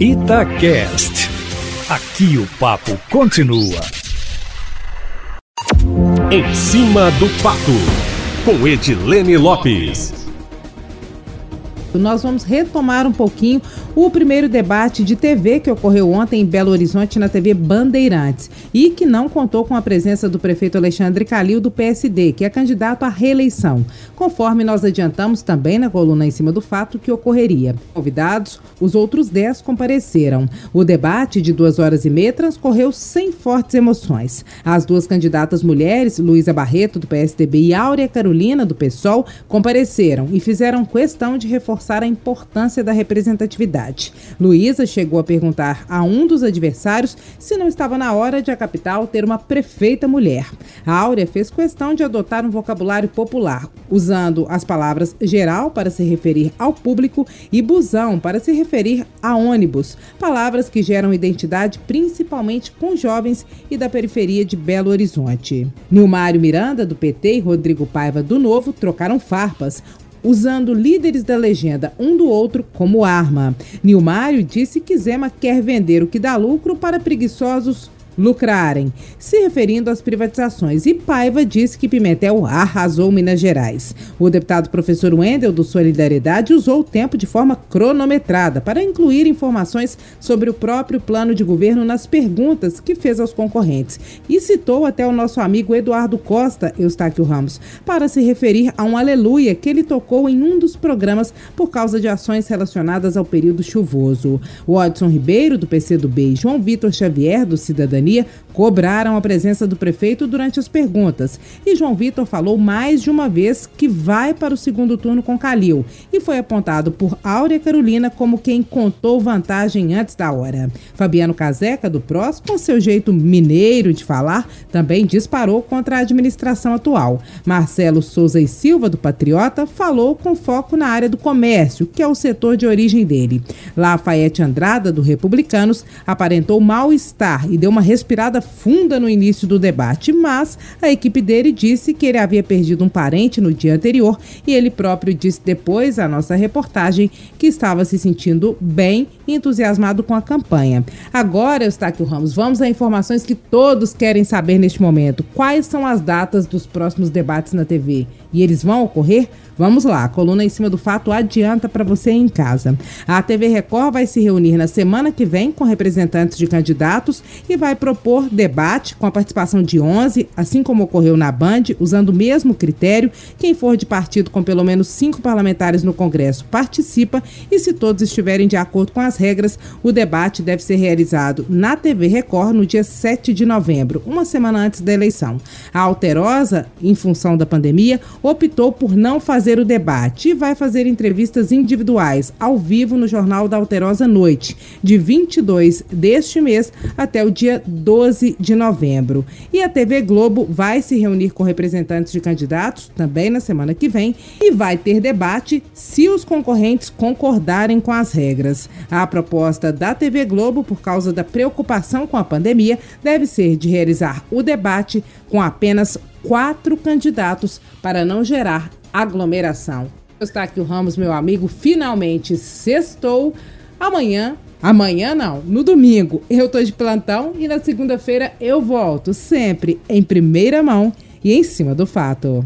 Itacast. Aqui o papo continua. Em cima do papo, com Edilene Lopes. Nós vamos retomar um pouquinho o primeiro debate de TV que ocorreu ontem em Belo Horizonte na TV Bandeirantes e que não contou com a presença do prefeito Alexandre Calil do PSD, que é candidato à reeleição, conforme nós adiantamos também na coluna em cima do fato que ocorreria. Convidados, os outros dez compareceram. O debate de duas horas e meia transcorreu sem fortes emoções. As duas candidatas mulheres, Luísa Barreto, do PSDB, e Áurea Carolina, do PSOL, compareceram e fizeram questão de reforçar a importância da representatividade. Luísa chegou a perguntar a um dos adversários se não estava na hora de a capital ter uma prefeita mulher. A Áurea fez questão de adotar um vocabulário popular, usando as palavras geral para se referir ao público e busão para se referir a ônibus, palavras que geram identidade principalmente com jovens e da periferia de Belo Horizonte. Nilmário Miranda, do PT, e Rodrigo Paiva, do Novo, trocaram farpas usando líderes da legenda um do outro como arma. Nilmário disse que Zema quer vender o que dá lucro para preguiçosos lucrarem, se referindo às privatizações. E Paiva disse que Pimentel arrasou Minas Gerais. O deputado professor Wendel, do Solidariedade, usou o tempo de forma cronometrada para incluir informações sobre o próprio plano de governo nas perguntas que fez aos concorrentes. E citou até o nosso amigo Eduardo Costa, Eustáquio Ramos, para se referir a um aleluia que ele tocou em um dos programas por causa de ações relacionadas ao período chuvoso. O Odson Ribeiro, do PCdoB, e João Vitor Xavier, do Cobraram a presença do prefeito durante as perguntas. E João Vitor falou mais de uma vez que vai para o segundo turno com Calil e foi apontado por Áurea Carolina como quem contou vantagem antes da hora. Fabiano Caseca, do PROS, com seu jeito mineiro de falar, também disparou contra a administração atual. Marcelo Souza e Silva, do Patriota, falou com foco na área do comércio, que é o setor de origem dele. Lafayette Andrada, do Republicanos, aparentou mal-estar e deu uma respirada funda no início do debate, mas a equipe dele disse que ele havia perdido um parente no dia anterior e ele próprio disse depois à nossa reportagem que estava se sentindo bem e entusiasmado com a campanha. Agora, Eustáquio Ramos, vamos a informações que todos querem saber neste momento. Quais são as datas dos próximos debates na TV? E eles vão ocorrer? Vamos lá, a coluna em cima do fato adianta para você em casa. A TV Record vai se reunir na semana que vem com representantes de candidatos e vai propor debate com a participação de 11, assim como ocorreu na Band, usando o mesmo critério. Quem for de partido com pelo menos cinco parlamentares no Congresso participa e, se todos estiverem de acordo com as regras, o debate deve ser realizado na TV Record no dia 7 de novembro, uma semana antes da eleição. A Alterosa, em função da pandemia, optou por não fazer fazer o debate e vai fazer entrevistas individuais ao vivo no Jornal da Alterosa Noite, de 22 deste mês até o dia 12 de novembro. E a TV Globo vai se reunir com representantes de candidatos também na semana que vem e vai ter debate se os concorrentes concordarem com as regras. A proposta da TV Globo, por causa da preocupação com a pandemia, deve ser de realizar o debate com apenas quatro candidatos para não gerar aglomeração. Eustáquio Ramos, meu amigo, finalmente sextou. Amanhã, amanhã não, no domingo eu tô de plantão e na segunda-feira eu volto, sempre em primeira mão e em cima do fato.